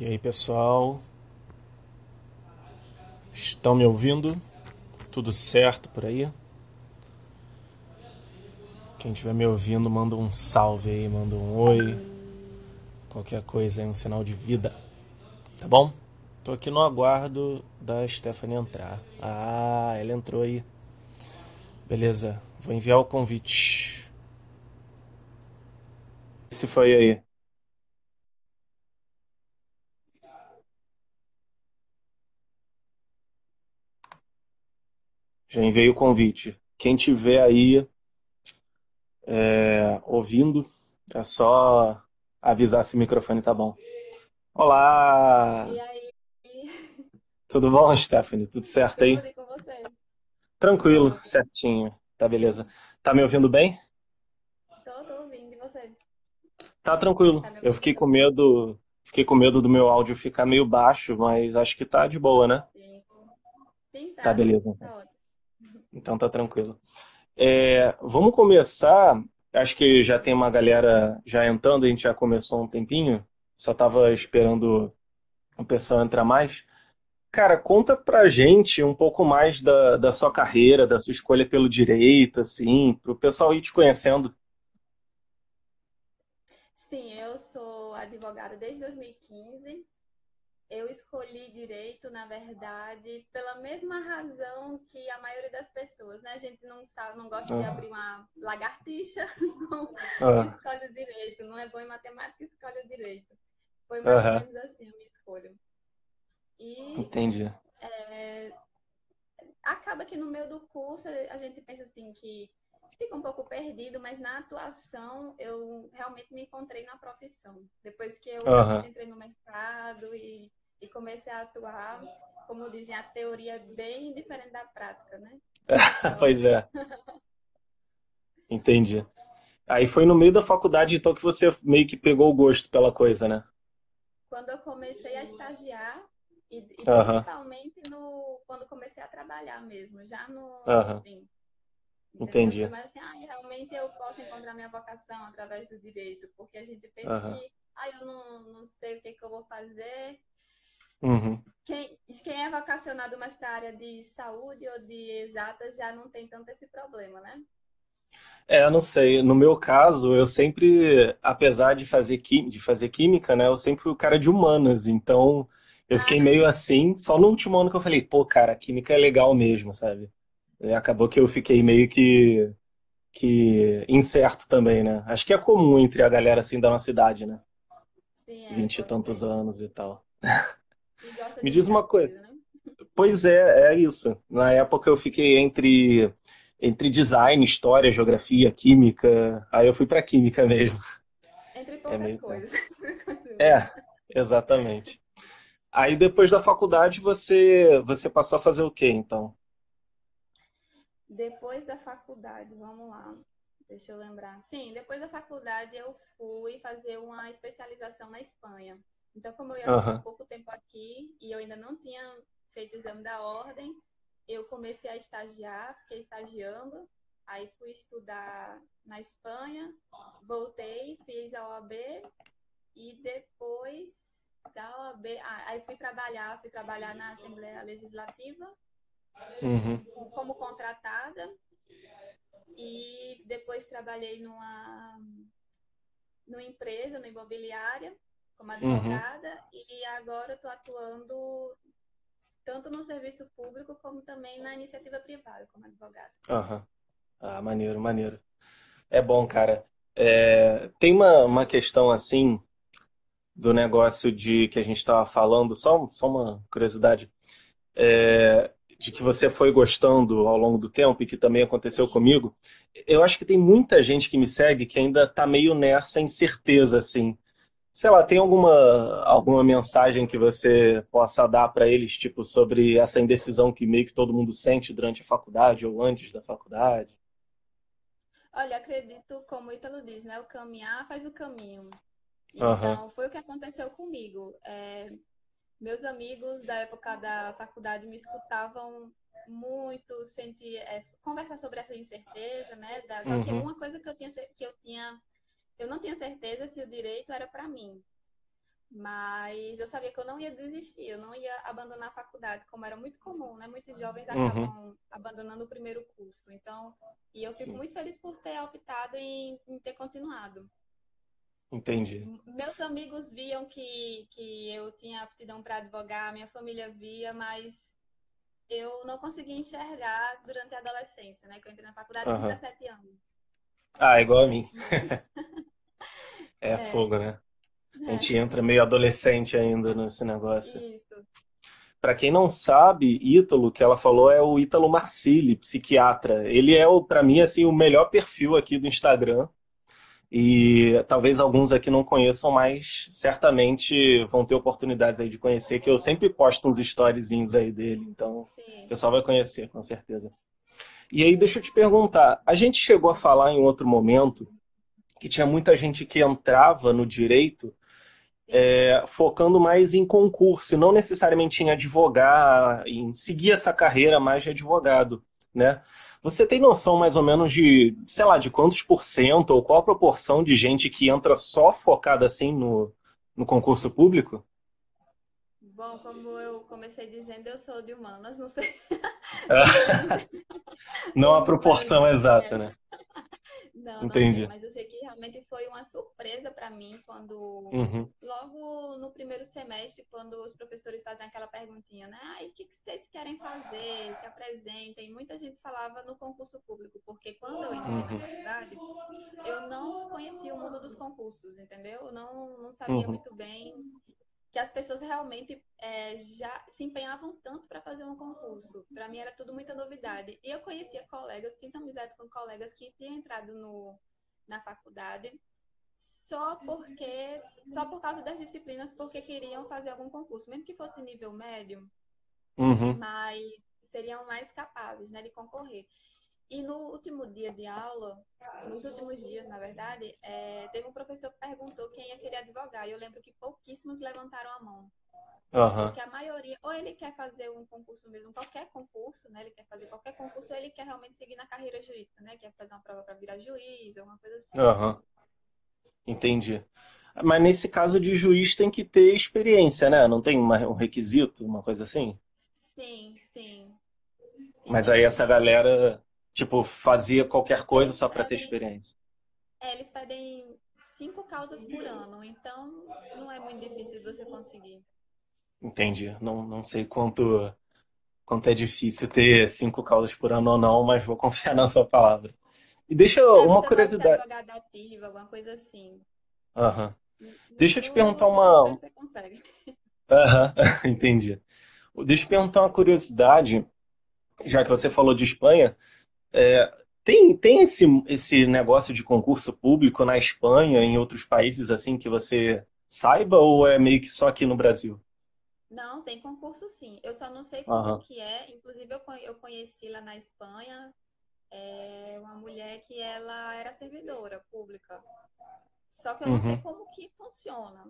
E aí, pessoal? Estão me ouvindo? Tudo certo por aí? Quem estiver me ouvindo, manda um salve aí, manda um oi. Qualquer coisa aí, um sinal de vida. Tá bom? Tô aqui no aguardo da Stephanie entrar. Ah, ela entrou aí. Beleza, vou enviar o convite. Se foi aí. Já enviei o convite. Quem tiver aí é, ouvindo, é só avisar se o microfone tá bom. Olá! E aí, Tudo bom, Stephanie? Tudo certo aí? tudo com você? Tranquilo, certinho. Tá beleza. Tá me ouvindo bem? Tô, tô ouvindo. E você? Tá tranquilo. Tá Eu fiquei com medo, fiquei com medo do meu áudio ficar meio baixo, mas acho que tá de boa, né? Sim. Sim, Tá tá. beleza. Tá ótimo. Então tá tranquilo. É, vamos começar. Acho que já tem uma galera já entrando, a gente já começou um tempinho. Só tava esperando o pessoal entrar mais. Cara, conta pra gente um pouco mais da, da sua carreira, da sua escolha pelo direito, assim, pro pessoal ir te conhecendo. Sim, eu sou advogada desde 2015. Eu escolhi direito, na verdade, pela mesma razão que a maioria das pessoas, né? A gente não sabe, não gosta de Ah, abrir uma lagartixa, não ah, escolhe o direito. Não é bom em matemática, escolhe o direito. Foi mais ou aham, menos assim a minha escolha. E entendi. acaba que no meio do curso a gente pensa assim que fica um pouco perdido, mas na atuação eu realmente me encontrei na profissão. Depois que eu entrei no mercado e, e comecei a atuar, como dizem, a teoria é bem diferente da prática, né? Pois é, entendi. Aí foi no meio da faculdade, então, que você meio que pegou o gosto pela coisa, né? quando eu comecei a estagiar, e, e principalmente no, quando comecei a trabalhar mesmo, já no, no aham, fim. Entendeu? Foi entendi. mais assim, ah, realmente eu posso encontrar minha vocação através do direito, porque a gente pensa Aham, que, ah, eu não, não sei o que que eu vou fazer. Uhum. Quem, quem é vocacionado mais para a área de saúde ou de exatas já não tem tanto esse problema, né? É, eu não sei. No meu caso, eu sempre, apesar de fazer, de fazer química, né, eu sempre fui o cara de humanas. Então, eu fiquei Ah, meio assim. Só no último ano que eu falei, pô, cara, química é legal mesmo, sabe? E acabou que eu fiquei meio que, que incerto também, né? Acho que é comum entre a galera assim da nossa idade, né? é, Vinte e pode tantos anos e tal. Me diz uma coisa. coisa, né? Pois é, é isso. Na época eu fiquei entre, entre design, história, geografia, química. Aí eu fui pra química mesmo. Entre É poucas meio tempo. coisas. É, exatamente. Aí depois da faculdade você você passou a fazer o quê, então? Depois da faculdade, vamos lá. Deixa eu lembrar. Sim, depois da faculdade eu fui fazer uma especialização na Espanha. Então, como eu ia ficar pouco tempo aqui e eu ainda não tinha feito o exame da ordem, eu comecei a estagiar, fiquei estagiando, aí fui estudar na Espanha, voltei, fiz a OAB e depois da OAB, ah, aí fui trabalhar, fui trabalhar na Assembleia Legislativa Uhum. como contratada e depois trabalhei numa, numa empresa, numa imobiliária, como Uhum. advogada, e agora estou atuando tanto no serviço público como também na iniciativa privada, como advogada. Aham. Ah, maneiro, maneiro. É bom, cara. É, tem uma, uma questão assim do negócio de que a gente estava falando, só, só uma curiosidade, é, de que você foi gostando ao longo do tempo e que também aconteceu comigo. Eu acho que tem muita gente que me segue que ainda tá meio nessa incerteza, assim. Sei lá, tem alguma, alguma mensagem que você possa dar para eles, tipo, sobre essa indecisão que meio que todo mundo sente durante a faculdade ou antes da faculdade? Olha, acredito, como o Ítalo diz, né? O caminhar faz o caminho. Então, foi o que aconteceu comigo. É, meus amigos da época da faculdade me escutavam muito, sentir, é, conversar sobre essa incerteza, né? Da, só que Uhum. uma coisa que eu tinha, que eu tinha, eu não tinha certeza se o direito era para mim. Mas eu sabia que eu não ia desistir, eu não ia abandonar a faculdade, como era muito comum, né? Muitos jovens uhum. acabam uhum. abandonando o primeiro curso. Então, e eu fico Sim. muito feliz por ter optado em, em ter continuado. Entendi. Meus amigos viam que, que eu tinha aptidão para advogar, minha família via, mas eu não consegui enxergar durante a adolescência, né? Que eu entrei na faculdade uhum. com 17 anos. Ah, igual a mim. é, é, fogo, né? A gente entra meio adolescente ainda nesse negócio. Isso. Para quem não sabe, Ítalo, que ela falou é o Ítalo Marcilli, psiquiatra. Ele é, para mim, assim, o melhor perfil aqui do Instagram. E talvez alguns aqui não conheçam, mas certamente vão ter oportunidades aí de conhecer, que eu sempre posto uns storyzinhos aí dele, então Sim. o pessoal vai conhecer, com certeza. E aí, deixa eu te perguntar, a gente chegou a falar em outro momento que tinha muita gente que entrava no direito é, focando mais em concurso, não necessariamente em advogar, em seguir essa carreira mais de advogado, né? Você tem noção mais ou menos de, sei lá, de quantos por cento ou qual a proporção de gente que entra só focada assim no, no concurso público? Bom, como eu comecei dizendo, eu sou de humanas, não sei. não a proporção exata, né? Não, Entendi. Não sei, mas eu realmente foi uma surpresa para mim quando, uhum. logo no primeiro semestre, quando os professores fazem aquela perguntinha, né? Ah, o que, que vocês querem fazer? Se apresentem. Muita gente falava no concurso público, porque quando eu entrei uhum. na faculdade, eu não conhecia o mundo dos concursos, entendeu? Eu não, não sabia uhum. muito bem que as pessoas realmente é, já se empenhavam tanto para fazer um concurso. Para mim era tudo muita novidade. E eu conhecia colegas, fiz amizade com colegas que tinham entrado no, na faculdade só porque só por causa das disciplinas porque queriam fazer algum concurso, mesmo que fosse nível médio, uhum. mas seriam mais capazes, né, de concorrer. E no último dia de aula, nos últimos dias, na verdade, é, teve um professor que perguntou quem ia querer advogar. E eu lembro que pouquíssimos levantaram a mão. Uhum. Porque a ou ele quer fazer um concurso mesmo, qualquer concurso, né? Ele quer fazer qualquer concurso, ou ele quer realmente seguir na carreira jurídica, né? Quer fazer uma prova para virar juiz, alguma coisa assim. Uhum. Entendi. Mas nesse caso de juiz tem que ter experiência, né? Não tem uma, um requisito, uma coisa assim? Sim, sim. Mas aí essa galera Tipo, fazia qualquer coisa só para ter experiência. É, eles pedem cinco causas por ano, então não é muito difícil você conseguir. Entendi. Não, não sei quanto, quanto é difícil ter cinco causas por ano ou não, mas vou confiar na sua palavra. E deixa é, uma curiosidade. Advogada ativa, alguma coisa assim. Aham. Deixa eu te perguntar uma. Você consegue. Aham, entendi. Deixa eu te perguntar uma curiosidade, já que você falou de Espanha. É, tem tem esse, esse negócio de concurso público na Espanha, em outros países assim que você saiba, ou é meio que só aqui no Brasil? Não, tem concurso sim. Eu só não sei como uhum. que é. Inclusive, eu, eu conheci lá na Espanha é, uma mulher que ela era servidora pública. Só que eu não uhum. sei como que funciona.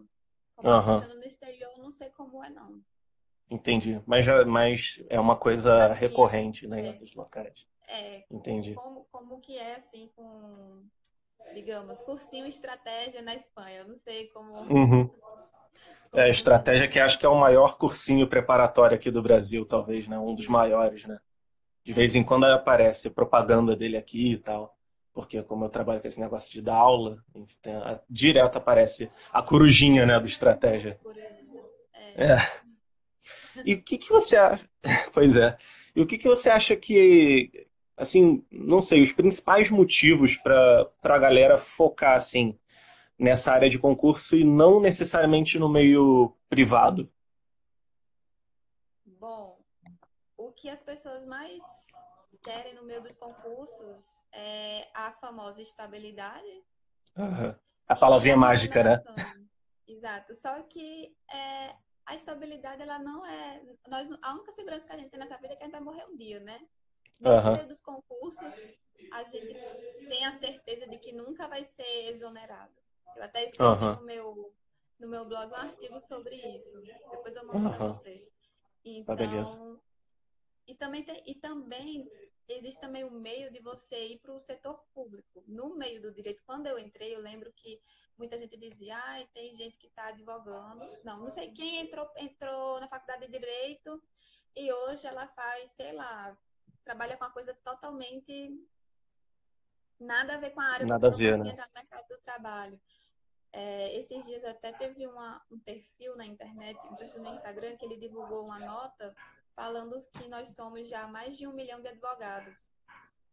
Como uhum. funciona no exterior, eu não sei como é, não. Entendi. Mas, já, mas é uma coisa aqui, recorrente né, é. em outros locais. É, Entendi. Como, como que é, assim, com, digamos, cursinho estratégia na Espanha. Eu não sei como... Uhum. É, estratégia que acho que é o maior cursinho preparatório aqui do Brasil, talvez, né? Um dos maiores, né? De vez em quando aparece propaganda dele aqui e tal. Porque como eu trabalho com esse negócio de dar aula, direto aparece a corujinha, né, do estratégia. É. é. E o que, que você acha? Pois é. E o que, que você acha que, assim, não sei, os principais motivos para a galera focar, assim, nessa área de concurso e não necessariamente no meio privado? Bom, o que as pessoas mais querem no meio dos concursos é a famosa estabilidade. Uhum. A palavrinha mágica, né? Exato. Só que é, a estabilidade, ela não é. Nós, a única segurança que a gente tem nessa vida é que a gente vai morrer um dia, né? No uhum. meio dos concursos, a gente tem a certeza de que nunca vai ser exonerado. Eu até escrevi uhum. no, meu, no meu blog um artigo sobre isso. Depois eu mando uhum. para você. Então, tá e também, tem, e também existe também o meio de você ir para o setor público. No meio do direito, quando eu entrei, eu lembro que muita gente dizia, ah, tem gente que está advogando. Não, não sei quem entrou, entrou na faculdade de Direito e hoje ela faz, sei lá, trabalha com uma coisa totalmente nada a ver com a área nada a ver, né? entrar no mercado do trabalho. É, esses dias até teve uma, um perfil na internet, um perfil no Instagram, que ele divulgou uma nota falando que nós somos já mais de um milhão de advogados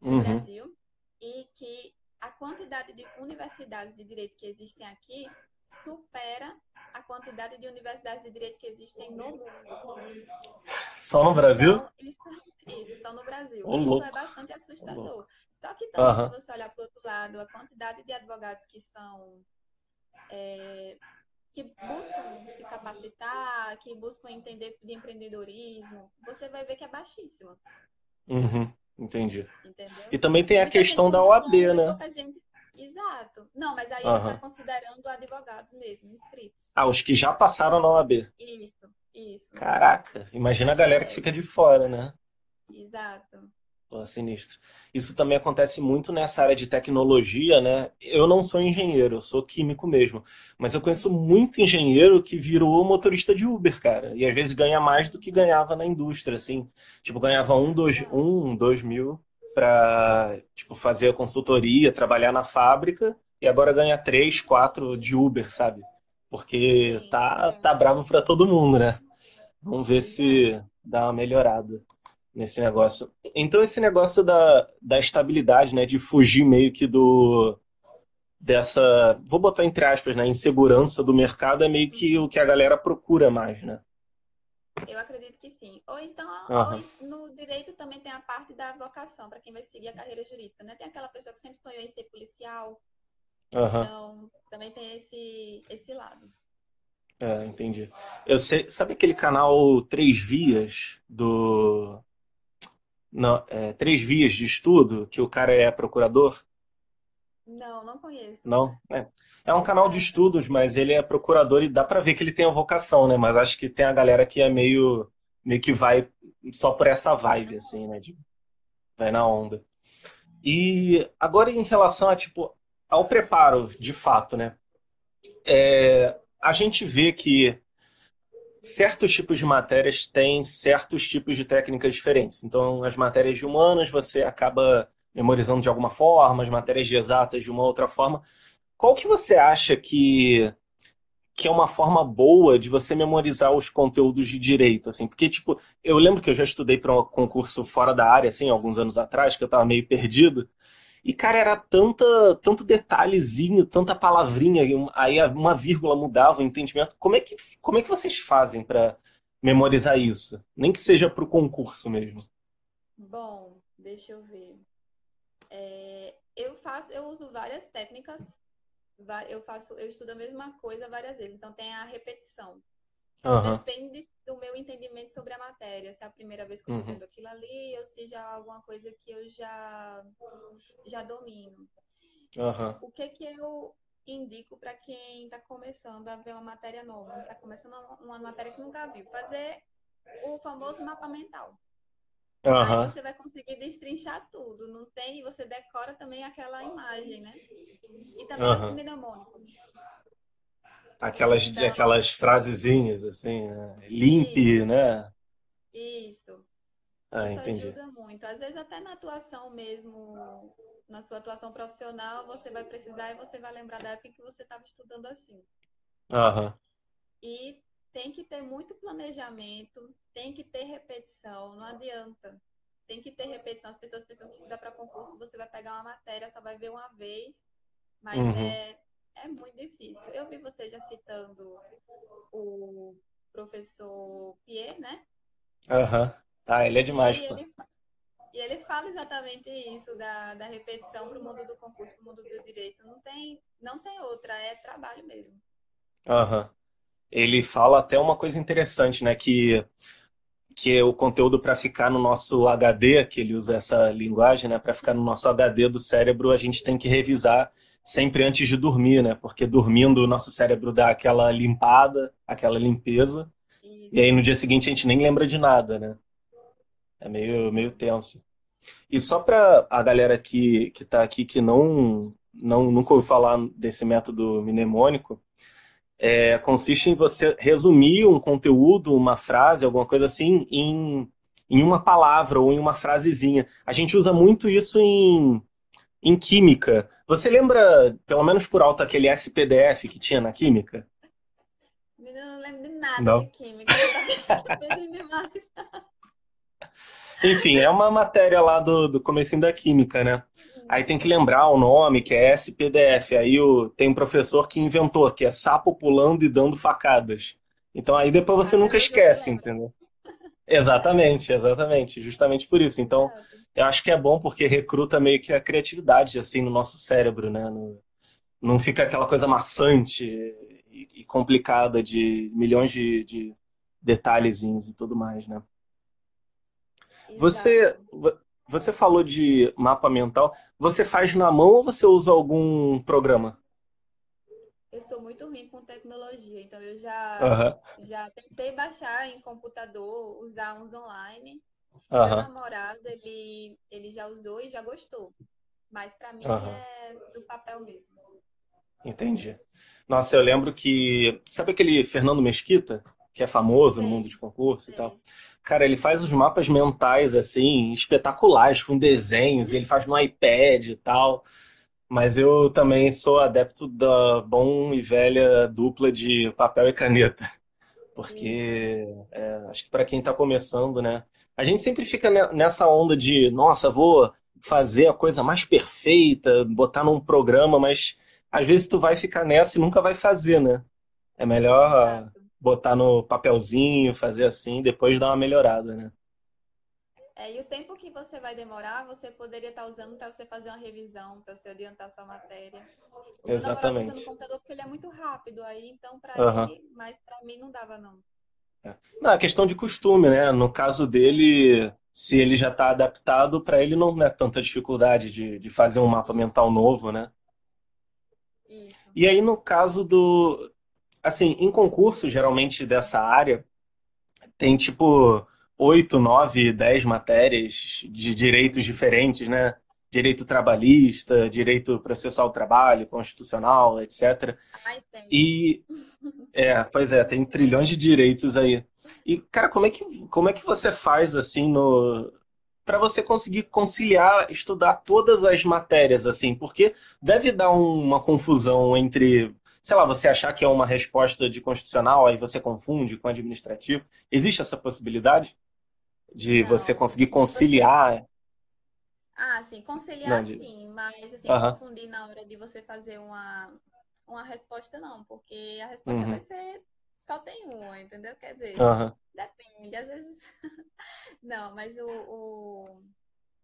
no uhum. Brasil e que a quantidade de universidades de direito que existem aqui supera a quantidade de universidades de direito que existem no mundo. Só no Brasil? Então, isso, isso, só no Brasil. Oh, isso é bastante assustador. Oh. Só que também, uhum. se você olhar para o outro lado, a quantidade de advogados que são. É, que buscam se capacitar, que buscam entender de empreendedorismo, você vai ver que é baixíssima. Uhum. Entendi. Entendeu? E também tem a questão da OAB, né? Gente... Exato. Não, mas aí uhum. está considerando advogados mesmo, inscritos. Ah, os que já passaram na OAB. Isso, isso. Caraca, imagina a galera que fica de fora, né? Exato. Pô, sinistro. Isso também acontece muito nessa área de tecnologia, né? Eu não sou engenheiro, eu sou químico mesmo. Mas eu conheço muito engenheiro que virou motorista de Uber, cara. E às vezes ganha mais do que ganhava na indústria, assim. Tipo, ganhava um, dois, um, dois mil para tipo, fazer a consultoria, trabalhar na fábrica. E agora ganha três, quatro de Uber, sabe? Porque tá, tá bravo para todo mundo, né? Vamos ver se dá uma melhorada nesse negócio. Então esse negócio da, da estabilidade, né, de fugir meio que do dessa, vou botar entre aspas, né, insegurança do mercado é meio que o que a galera procura mais, né? Eu acredito que sim. Ou então, uhum. ou no direito também tem a parte da vocação, para quem vai seguir a carreira jurídica, né? Tem aquela pessoa que sempre sonhou em ser policial. Uhum. Então, também tem esse, esse lado. É, entendi. Eu sei, sabe aquele canal Três Vias do não, é, três vias de estudo, que o cara é procurador? Não, não conheço. Não? É. é um canal de estudos, mas ele é procurador e dá para ver que ele tem a vocação, né? Mas acho que tem a galera que é meio, meio que vai só por essa vibe, assim, né? De, vai na onda. E agora em relação a, tipo, ao preparo, de fato, né? É, a gente vê que certos tipos de matérias têm certos tipos de técnicas diferentes. Então, as matérias de humanas você acaba memorizando de alguma forma, as matérias de exatas de uma outra forma. Qual que você acha que, que é uma forma boa de você memorizar os conteúdos de direito? Assim? Porque, tipo, eu lembro que eu já estudei para um concurso fora da área, assim, alguns anos atrás, que eu estava meio perdido. E, cara, era tanta, tanto detalhezinho, tanta palavrinha, aí uma vírgula mudava o entendimento. Como é que, como é que vocês fazem para memorizar isso? Nem que seja para o concurso mesmo. Bom, deixa eu ver. É, eu faço, eu uso várias técnicas. Eu faço, eu estudo a mesma coisa várias vezes. Então tem a repetição. Uhum. Depende do meu entendimento sobre a matéria. Se é a primeira vez que eu estou uhum. vendo aquilo ali, ou se já é alguma coisa que eu já, já domino. Uhum. O que que eu indico para quem está começando a ver uma matéria nova, está começando uma matéria que nunca viu? Fazer o famoso mapa mental. Uhum. Aí você vai conseguir destrinchar tudo, não tem? Você decora também aquela imagem, né? E também mnemônicos. Aquelas, então, aquelas frasezinhas, assim, né? limpe, isso, né? Isso. Ah, isso entendi. ajuda muito. Às vezes até na atuação mesmo, na sua atuação profissional, você vai precisar e você vai lembrar da época que você estava estudando assim. Aham. E tem que ter muito planejamento, tem que ter repetição, não adianta. Tem que ter repetição. As pessoas pensam que estudar para concurso, você vai pegar uma matéria, só vai ver uma vez, mas uhum. é é muito difícil. Eu vi você já citando o professor Pierre, né? Aham. Uhum. Ah, ele é demais. E ele, e ele fala exatamente isso, da, da repetição para o mundo do concurso, para o mundo do direito. Não tem, não tem outra, é trabalho mesmo. Aham. Uhum. Ele fala até uma coisa interessante, né? Que, que é o conteúdo para ficar no nosso HD, que ele usa essa linguagem, né? Para ficar no nosso HD do cérebro, a gente tem que revisar sempre antes de dormir, né? Porque dormindo o nosso cérebro dá aquela limpada, aquela limpeza. E aí no dia seguinte a gente nem lembra de nada, né? É meio, meio tenso. E só para a galera que, que tá aqui que não não, nunca ouviu falar desse método mnemônico, é, consiste em você resumir um conteúdo, uma frase, alguma coisa assim, em, em uma palavra ou em uma frasezinha. A gente usa muito isso em, em química. Você lembra, pelo menos por alto, aquele SPDF que tinha na química? Eu não lembro de nada não. de química. Enfim, é uma matéria lá do, do comecinho da química, né? Aí tem que lembrar o nome, que é SPDF. Aí o, tem um professor que inventou, que é sapo pulando e dando facadas. Então aí depois você ah, nunca esquece, entendeu? Exatamente, exatamente. Justamente por isso. Então, eu acho que é bom porque recruta meio que a criatividade, assim, no nosso cérebro, né? No, não fica aquela coisa maçante e, e complicada de milhões de, de detalhezinhos e tudo mais, né? Você, você falou de mapa mental. Você faz na mão ou você usa algum programa? Eu sou muito ruim com tecnologia, então eu já, uhum. já tentei baixar em computador, usar uns online. Uhum. Meu namorado, ele, ele já usou e já gostou. Mas para mim uhum. é do papel mesmo. Entendi. Nossa, eu lembro que. Sabe aquele Fernando Mesquita, que é famoso no mundo de concurso e tal? Cara, ele faz os mapas mentais, assim, espetaculares, com desenhos, ele faz no iPad e tal. Mas eu também sou adepto da bom e velha dupla de papel e caneta. Porque é, acho que para quem está começando, né? A gente sempre fica nessa onda de, nossa, vou fazer a coisa mais perfeita, botar num programa, mas às vezes tu vai ficar nessa e nunca vai fazer, né? É melhor botar no papelzinho, fazer assim, depois dar uma melhorada, né? É, e o tempo que você vai demorar, você poderia estar usando para você fazer uma revisão, para você adiantar sua matéria. O Exatamente. usando o computador porque ele é muito rápido aí, então para uhum. ele, mas para mim não dava não. É. Não, é questão de costume, né? No caso dele, se ele já está adaptado, para ele não é tanta dificuldade de, de fazer um mapa mental novo, né? Isso. E aí, no caso do, Assim, em concurso, geralmente dessa área, tem tipo oito, nove, dez matérias de direitos diferentes, né? Direito trabalhista, direito processual do trabalho, constitucional, etc. Ai, tem. E é, pois é, tem trilhões de direitos aí. E cara, como é que como é que você faz assim no para você conseguir conciliar, estudar todas as matérias assim, porque deve dar uma confusão entre sei lá, você achar que é uma resposta de constitucional, aí você confunde com administrativo. Existe essa possibilidade de Não, você conseguir conciliar? Ah, sim, conciliar não, sim, mas assim, uhum. confundir na hora de você fazer uma, uma resposta não, porque a resposta uhum. vai ser só tem uma, entendeu? Quer dizer, uhum. depende, às vezes. não, mas o, o,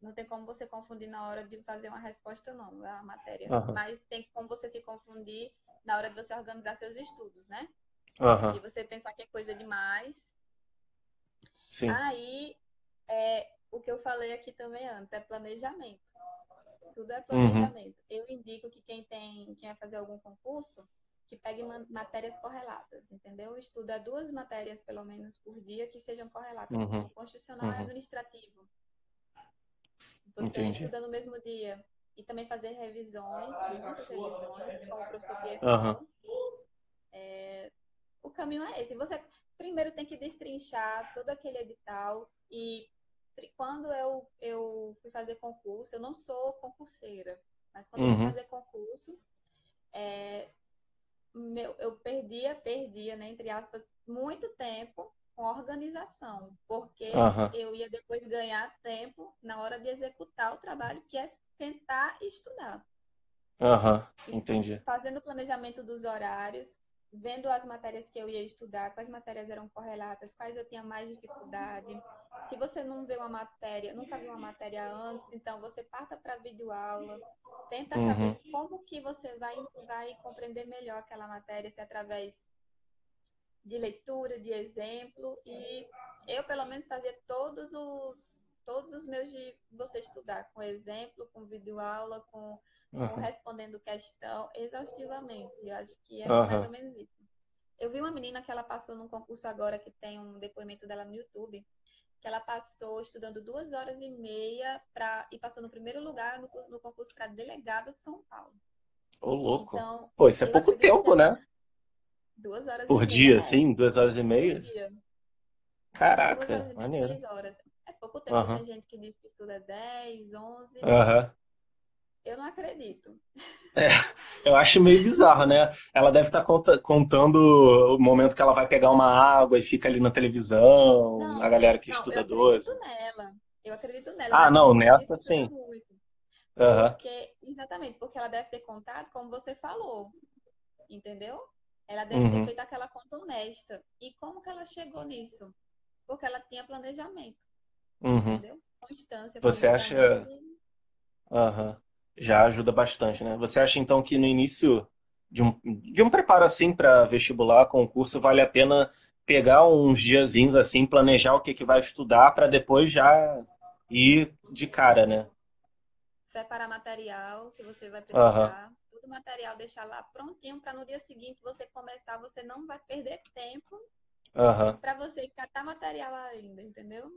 não tem como você confundir na hora de fazer uma resposta, não, a matéria. Mas tem como você se confundir na hora de você organizar seus estudos, né? E você pensar que é coisa demais. Sim. Aí, é, o que eu falei aqui também antes, é planejamento. Tudo é planejamento. Uhum. Eu indico que quem tem, quem vai fazer algum concurso, que pegue matérias correlatas, entendeu? Estuda duas matérias, pelo menos, por dia, que sejam correlatas, uhum. como constitucional uhum. e administrativo. Você Entendi. estuda no mesmo dia e também fazer revisões, muitas revisões, como o professor Pierre falou. Uhum. É, o caminho é esse. Você primeiro tem que destrinchar todo aquele edital e quando eu, eu fui fazer concurso, eu não sou concurseira, mas quando uhum. eu fui uhum. fazer concurso, é, meu, eu perdia, perdia, né, entre aspas, muito tempo com organização, porque uhum. eu ia depois ganhar tempo na hora de executar o trabalho, que é tentar estudar. Aham, uhum. entendi. Fazendo o planejamento dos horários, vendo as matérias que eu ia estudar, quais matérias eram correlatas, quais eu tinha mais dificuldade. Se você não vê uma matéria, nunca viu uma matéria antes, então você parta para videoaula, tenta uhum. saber como que você vai, vai compreender melhor aquela matéria, se é através de leitura, de exemplo, e eu pelo menos fazia todos os todos os meus de você estudar, com exemplo, com videoaula, com, uhum. com respondendo questão, exaustivamente. Eu acho que é uhum. mais ou menos isso. Eu vi uma menina que ela passou num concurso agora, que tem um depoimento dela no YouTube, que ela passou estudando duas horas e meia pra, e passou no primeiro lugar no, no concurso para delegado de São Paulo. Ô, louco. Então, Pô, isso é pouco tempo, né? Duas horas Por dia, meia, sim? Duas horas e meia? Por dia. Caraca, Duas horas e meia, maneiro. três horas. É pouco tempo. Aham. Tem gente que diz que estuda 10, 11. Aham. Eu não acredito. Eu acho meio bizarro, né? Ela deve estar conta- contando o momento que ela vai pegar uma água e fica ali na televisão, Não, a galera que não, estuda eu 12. acredito nela. Eu acredito nela. Ah, não, eu nessa sim. muito. Aham. Porque, exatamente, porque ela deve ter contado como você falou. Entendeu? Ela deve ter Uhum. feito aquela conta honesta. E como que ela chegou nisso? Porque ela tinha planejamento, Uhum. entendeu? Constância, Você acha-. Aham. Já ajuda bastante, né? Você acha então que no início de um, de um preparo assim para vestibular, concurso, vale a pena pegar uns diazinhos assim, planejar o que que vai estudar para depois já ir de cara, né? Separar material que você vai precisar. Tudo material deixar lá prontinho para no dia seguinte você começar. Você não vai perder tempo Aham. para você catar material ainda, entendeu?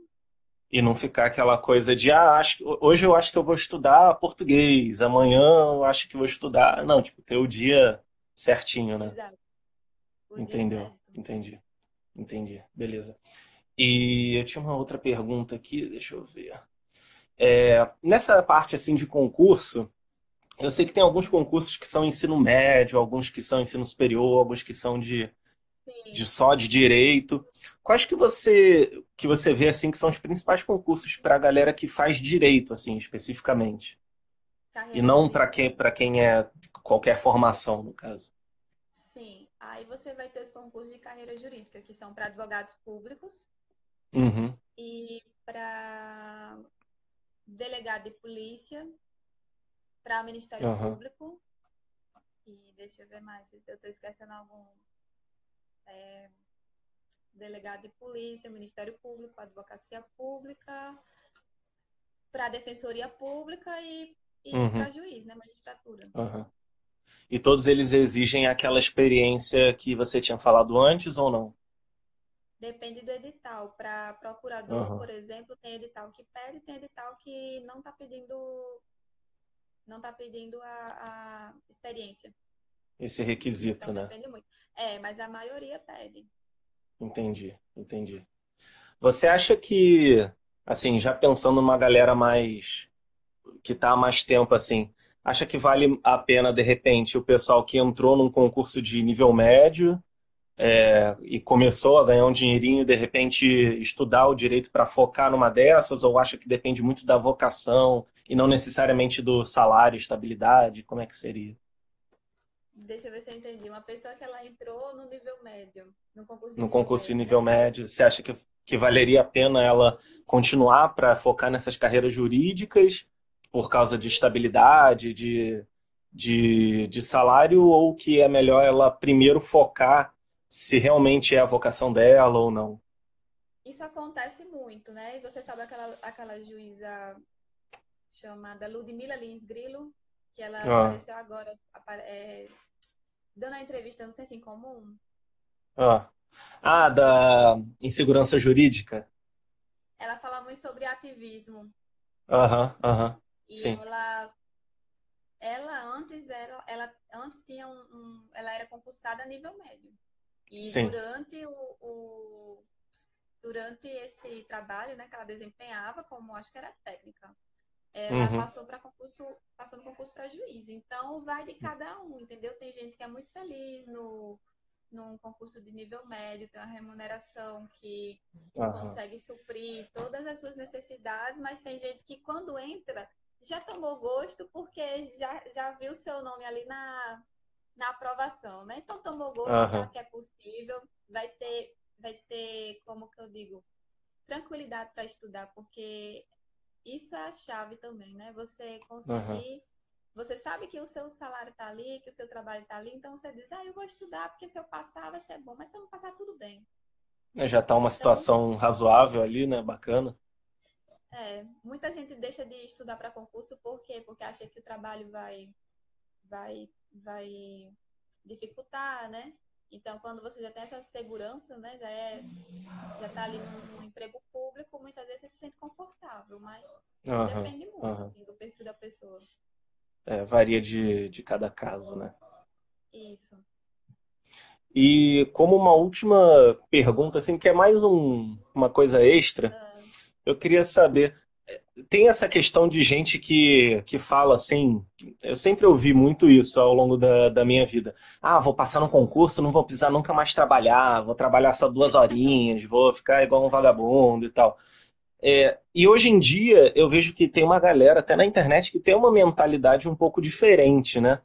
E não ficar aquela coisa de, ah, acho, hoje eu acho que eu vou estudar português, amanhã eu acho que vou estudar. Não, tipo, ter o dia certinho, né? Exato. O Entendeu? Entendi. Entendi. Beleza. E eu tinha uma outra pergunta aqui, deixa eu ver. É, nessa parte assim de concurso, eu sei que tem alguns concursos que são ensino médio, alguns que são ensino superior, alguns que são de, Sim. de só de direito. Quais que você que você vê assim que são os principais concursos para a galera que faz direito, assim, especificamente? E Carreira não para quem para quem é qualquer formação, no caso. Sim. Aí você vai ter os concursos de carreira jurídica, que são para advogados públicos Uhum. e para delegado de polícia, para Ministério Aham. Público. E deixa eu ver mais, eu estou esquecendo algum. É, delegado de polícia, Ministério Público, Advocacia Pública, para Defensoria Pública e, e Uhum. para juiz, né? Magistratura. Aham. E todos eles exigem aquela experiência que você tinha falado antes ou não? Depende do edital. Para procurador, Aham. por exemplo, tem edital que pede, tem edital que não está pedindo, não tá pedindo a, a experiência. Esse requisito, Então né? depende muito. É, mas a maioria pede. Entendi, entendi. Você acha que, assim, já pensando numa galera mais que tá há mais tempo assim, acha que vale a pena, de repente, o pessoal que entrou num concurso de nível médio, é, e começou a ganhar um dinheirinho, de repente estudar o direito para focar numa dessas, ou acha que depende muito da vocação e não necessariamente do salário, estabilidade? Como é que seria? Deixa eu ver se eu entendi. Uma pessoa que ela entrou no nível médio, no concurso de No nível concurso de médio, nível né? médio, você acha que, que valeria a pena ela continuar para focar nessas carreiras jurídicas por causa de estabilidade, de, de, de salário, ou que é melhor ela primeiro focar se realmente é a vocação dela ou não? Isso acontece muito, né? E você sabe aquela, aquela juíza chamada Ludmila Lins Grilo, que ela Ah. apareceu agora, é, dando a entrevista no Senso em Comum. Ah, ah, da insegurança jurídica? Ela fala muito sobre ativismo. Aham, aham, E sim. ela, ela antes era, ela antes tinha um, um- ela era concursada a nível médio. E Sim. durante o, o- durante esse trabalho, né, que ela desempenhava como acho que era técnica, ela Uhum. passou para concurso, passou no concurso para juiz. Então vai de cada um, entendeu? Tem gente que é muito feliz no num concurso de nível médio, tem uma remuneração que Aham. consegue suprir todas as suas necessidades, mas tem gente que quando entra já tomou gosto porque já, já viu seu nome ali na, na aprovação, né? Então tomou gosto, Aham. sabe que é possível, vai ter, vai ter, como que eu digo, tranquilidade para estudar, porque isso é a chave também, né? Você conseguir, você sabe que o seu salário tá ali, que o seu trabalho tá ali, então você diz, ah, eu vou estudar, porque se eu passar vai ser bom, mas se eu não passar, tudo bem. Já está uma situação razoável ali, né? Bacana. É, muita gente deixa de estudar para concurso por quê? Porque acha que o trabalho vai, vai, vai dificultar, né? Então, quando você já tem essa segurança, né, já é, já tá ali num, emprego público, muitas vezes você se sente confortável, mas Aham, depende muito, aham. assim, do perfil da pessoa. é, varia de, de cada caso, né? Isso. E como uma última pergunta, assim, que é mais um, uma coisa extra, Ah, eu queria saber, tem essa questão de gente que, que fala assim, eu sempre ouvi muito isso ao longo da, da minha vida. Ah, vou passar no concurso, não vou precisar nunca mais trabalhar, vou trabalhar só duas horinhas, vou ficar igual um vagabundo e tal. É, e hoje em dia eu vejo que tem uma galera, até na internet, que tem uma mentalidade um pouco diferente, né?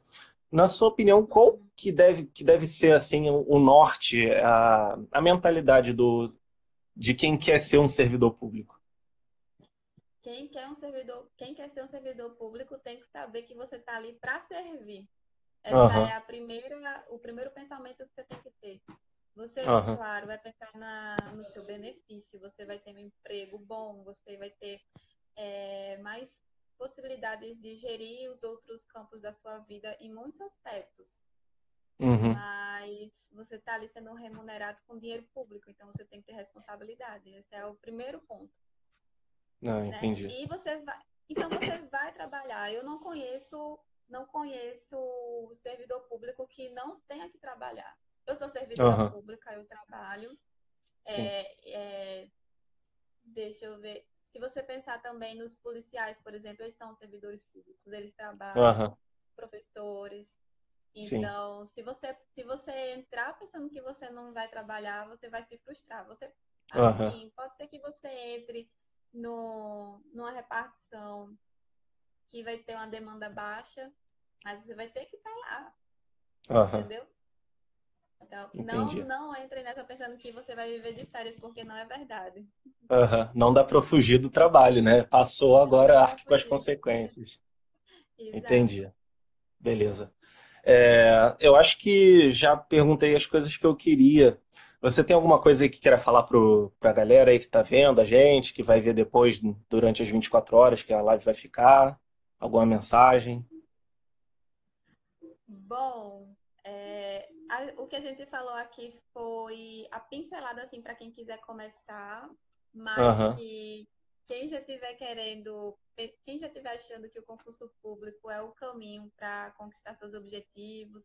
Na sua opinião, qual que deve, que deve ser assim o norte, a, a mentalidade do, de quem quer ser um servidor público? Quem quer um servidor, quem quer ser um servidor público tem que saber que você está ali para servir. Essa Aham, é a primeira, o primeiro pensamento que você tem que ter. Você, aham, claro, vai pensar na, no seu benefício, você vai ter um emprego bom, você vai ter é, mais possibilidades de gerir os outros campos da sua vida em muitos aspectos. uhum. Mas você está ali sendo remunerado com dinheiro público, então você tem que ter responsabilidade. Esse é o primeiro ponto. Ah, né? entendi. E você vai, então você vai trabalhar. Eu não conheço, não conheço servidor público que não tenha que trabalhar. Eu sou servidora Aham, pública, eu trabalho. É, é, deixa eu ver. Se você pensar também nos policiais, por exemplo, eles são servidores públicos, eles trabalham, Aham, professores. sim. Então, se você se você entrar pensando que você não vai trabalhar, você vai se frustrar. Você, assim, pode ser que você entre no, numa repartição que vai ter uma demanda baixa, mas você vai ter que estar lá, aham, entendeu? Então, não, entendi. não entre nessa pensando que você vai viver de férias, porque não é verdade. Aham. Não dá para fugir do trabalho, né? Passou, agora arque com as consequências. Exato. Entendi. Beleza. É, eu acho que já perguntei as coisas que eu queria. Você tem alguma coisa aí que queira falar para a galera aí que está vendo a gente, que vai ver depois, durante as 24 horas que a live vai ficar? Alguma mensagem? Bom, é, a- o que a gente falou aqui foi a pincelada assim para quem quiser começar, mas Aham, que quem já estiver querendo, quem já estiver achando que o concurso público é o caminho para conquistar seus objetivos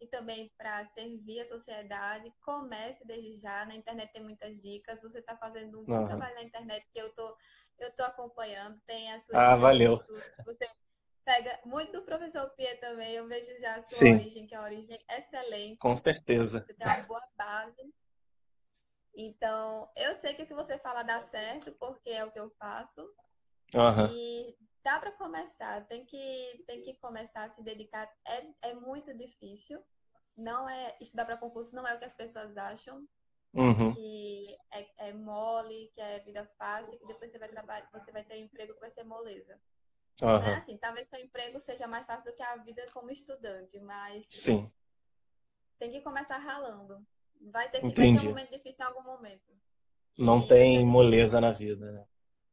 e também para servir a sociedade, comece desde já. Na internet tem muitas dicas. Você está fazendo um bom aham. trabalho na internet que eu tô, eu tô acompanhando. Tem as suas Ah, valeu. Você Pega muito do professor Pia também. Eu vejo já a sua Sim, origem, que é uma origem com excelente. certeza. Você tem uma boa base. Então, eu sei que o que você fala dá certo, porque é o que eu faço. Aham, E dá para começar. Tem que, tem que começar a se dedicar. É, é muito difícil. Não é, estudar para concurso não é o que as pessoas acham, uhum, que é, é mole, que é vida fácil, que depois você vai trabalhar, você vai ter um emprego que vai ser moleza. Não é assim, talvez seu emprego seja mais fácil do que a vida como estudante, mas Sim, tem que começar ralando. Vai ter que, ter um momento difícil em algum momento. Não E tem tem que, moleza na vida, né?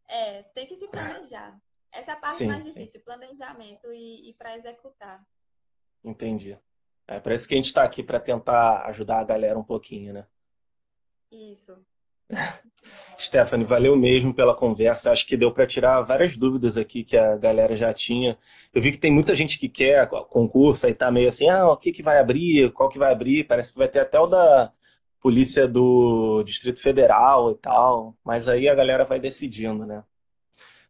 é, tem que se planejar. Essa é a parte Sim, mais sim. difícil, planejamento e, e para executar. Entendi. É, parece que a gente está aqui para tentar ajudar a galera um pouquinho, né? Isso. Stephanie, valeu mesmo pela conversa. Acho que deu para tirar várias dúvidas aqui que a galera já tinha. Eu vi que tem muita gente que quer concurso aí tá meio assim, ah, o que que vai abrir, qual que vai abrir? Parece que vai ter até o Sim. da Polícia do Distrito Federal e tal. Mas aí a galera vai decidindo, né?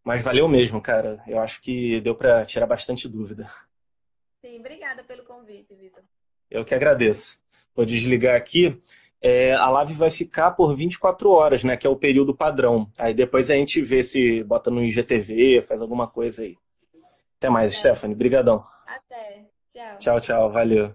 Mas valeu mesmo, cara. Eu acho que deu para tirar bastante dúvida. Sim, obrigada pelo convite, Vitor. Eu que agradeço. Vou desligar aqui. É, a live vai ficar por 24 horas, né? Que é o período padrão. Aí depois a gente vê se bota no IGTV, faz alguma coisa aí. Até mais, Stephanie. Certo. Brigadão. Até. Tchau. Tchau, tchau. Valeu.